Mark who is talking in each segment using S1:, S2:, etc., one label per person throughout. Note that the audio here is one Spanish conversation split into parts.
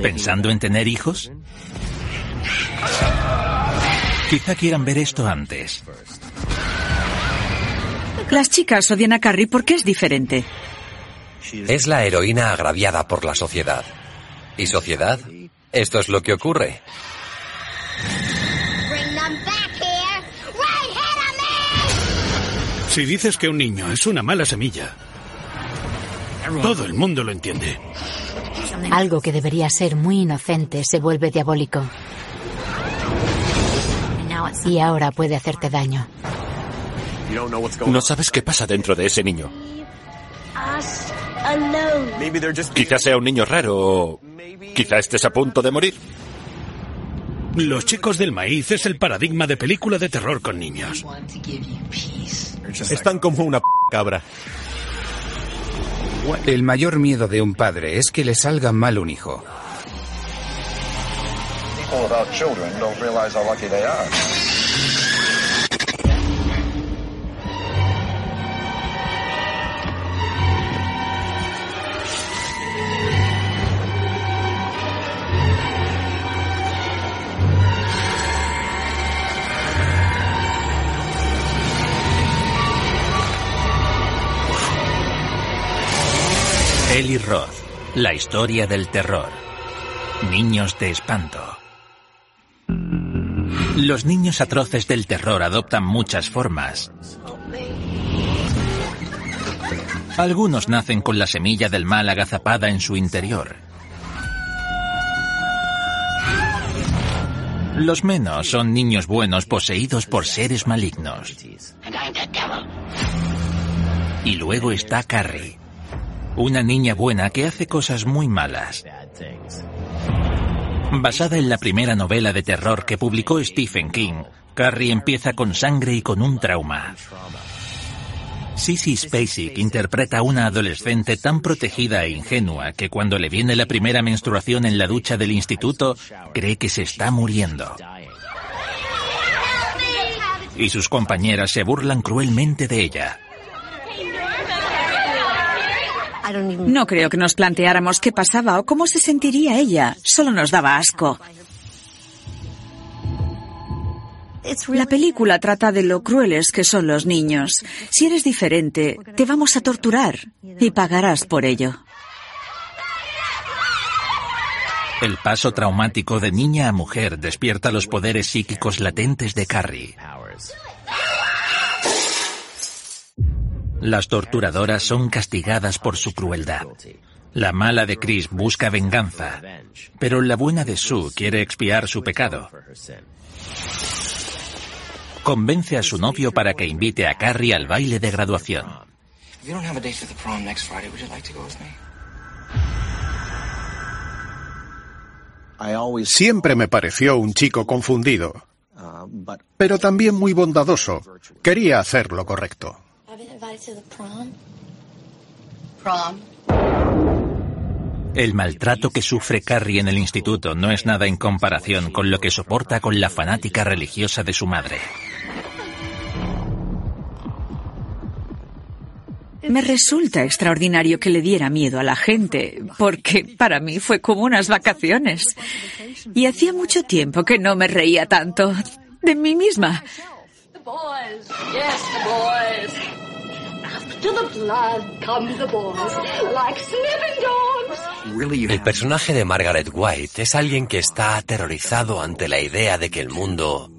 S1: ¿Pensando en tener hijos? Quizá quieran ver esto antes.
S2: Las chicas odian a Carrie porque es diferente.
S3: Es la heroína agraviada por la sociedad. ¿Y sociedad? Esto es lo que ocurre.
S4: Si dices que un niño es una mala semilla, todo el mundo lo entiende.
S5: Algo que debería ser muy inocente se vuelve diabólico. Y ahora puede hacerte daño.
S6: No sabes qué pasa dentro de ese niño. Quizás sea un niño raro o quizá estés a punto de morir.
S4: Los chicos del maíz es el paradigma de película de terror con niños.
S7: Están como una p cabra.
S8: El mayor miedo de un padre es que le salga mal un hijo.
S1: Eli Roth, la historia del terror. Niños de espanto. Los niños atroces del terror adoptan muchas formas. Algunos nacen con la semilla del mal agazapada en su interior. Los menos son niños buenos poseídos por seres malignos. Y luego está Carrie, una niña buena que hace cosas muy malas. Basada en la primera novela de terror que publicó Stephen King, Carrie empieza con sangre y con un trauma. Sissy Spacek interpreta a una adolescente tan protegida e ingenua que cuando le viene la primera menstruación en la ducha del instituto, cree que se está muriendo. Y sus compañeras se burlan cruelmente de ella.
S2: No creo que nos planteáramos qué pasaba o cómo se sentiría ella. Solo nos daba asco. La película trata de lo crueles que son los niños. Si eres diferente, te vamos a torturar y pagarás por ello.
S1: El paso traumático de niña a mujer despierta los poderes psíquicos latentes de Carrie. Las torturadoras son castigadas por su crueldad. La mala de Chris busca venganza, pero la buena de Sue quiere expiar su pecado. Convence a su novio para que invite a Carrie al baile de graduación.
S9: Siempre me pareció un chico confundido, pero también muy bondadoso. Quería hacer lo correcto.
S1: El maltrato que sufre Carrie en el instituto no es nada en comparación con lo que soporta con la fanática religiosa de su madre.
S2: Me resulta extraordinario que le diera miedo a la gente, porque para mí fue como unas vacaciones. Y hacía mucho tiempo que no me reía tanto de mí misma.
S3: El personaje de Margaret White es alguien que está aterrorizado ante la idea de que el mundo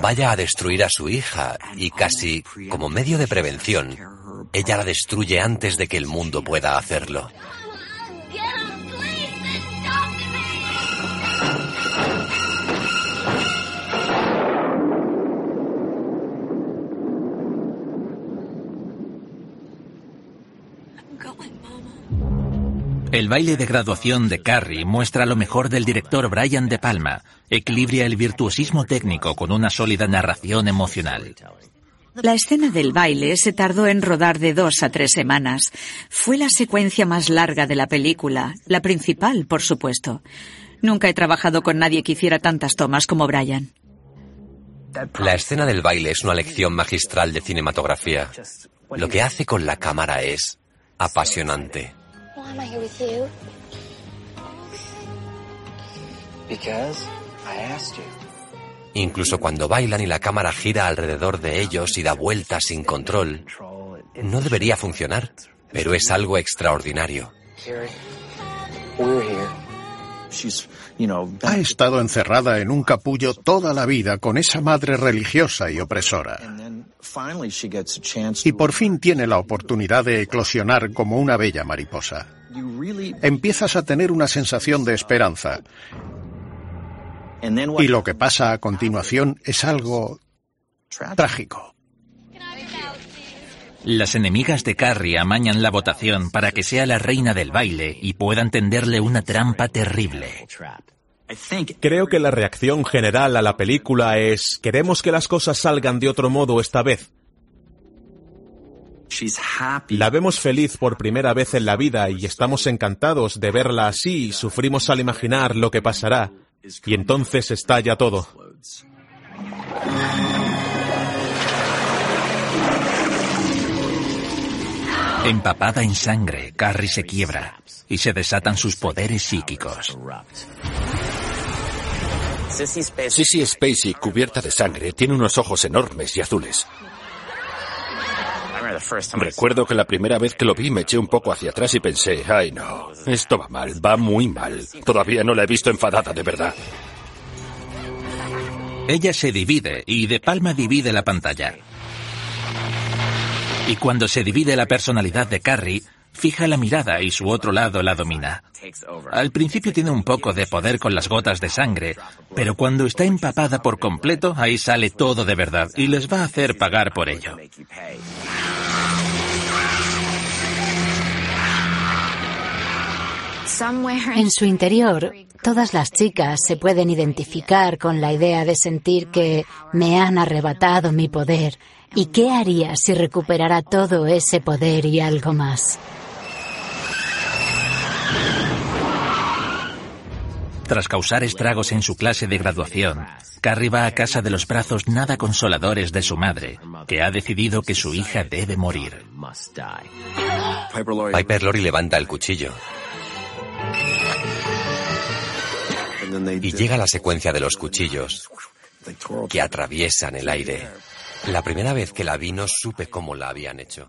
S3: vaya a destruir a su hija y casi como medio de prevención, ella la destruye antes de que el mundo pueda hacerlo.
S1: El baile de graduación de Carrie muestra lo mejor del director Brian De Palma. Equilibra el virtuosismo técnico con una sólida narración emocional.
S2: La escena del baile se tardó en rodar de dos a tres semanas. Fue la secuencia más larga de la película, la principal, por supuesto. Nunca he trabajado con nadie que hiciera tantas tomas como Brian.
S3: La escena del baile es una lección magistral de cinematografía. Lo que hace con la cámara es apasionante. Incluso cuando bailan y la cámara gira alrededor de ellos y da vueltas sin control, no debería funcionar, pero es algo extraordinario.
S9: Ha estado encerrada en un capullo toda la vida con esa madre religiosa y opresora. Y por fin tiene la oportunidad de eclosionar como una bella mariposa. Empiezas a tener una sensación de esperanza. Y lo que pasa a continuación es algo trágico.
S1: Las enemigas de Carrie amañan la votación para que sea la reina del baile y puedan tenderle una trampa terrible.
S7: Creo que la reacción general a la película es queremos que las cosas salgan de otro modo esta vez. La vemos feliz por primera vez en la vida y estamos encantados de verla así y sufrimos al imaginar lo que pasará. Y entonces estalla todo.
S1: Empapada en sangre, Carrie se quiebra y se desatan sus poderes psíquicos.
S6: Sissy Spacey, cubierta de sangre, tiene unos ojos enormes y azules. Recuerdo que la primera vez que lo vi me eché un poco hacia atrás y pensé, ay no, esto va mal, va muy mal. Todavía no la he visto enfadada de verdad.
S1: Ella se divide y De Palma divide la pantalla. Y cuando se divide la personalidad de Carrie, fija la mirada y su otro lado la domina. Al principio tiene un poco de poder con las gotas de sangre, pero cuando está empapada por completo, ahí sale todo de verdad y les va a hacer pagar por ello.
S5: En su interior, todas las chicas se pueden identificar con la idea de sentir que me han arrebatado mi poder ¿Y qué haría si recuperara todo ese poder y algo más?
S1: Tras causar estragos en su clase de graduación, Carrie va a casa de los brazos nada consoladores de su madre, que ha decidido que su hija debe morir.
S3: Piper Lori levanta el cuchillo. Y llega la secuencia de los cuchillos que atraviesan el aire. La primera vez que la vi no supe cómo la habían hecho.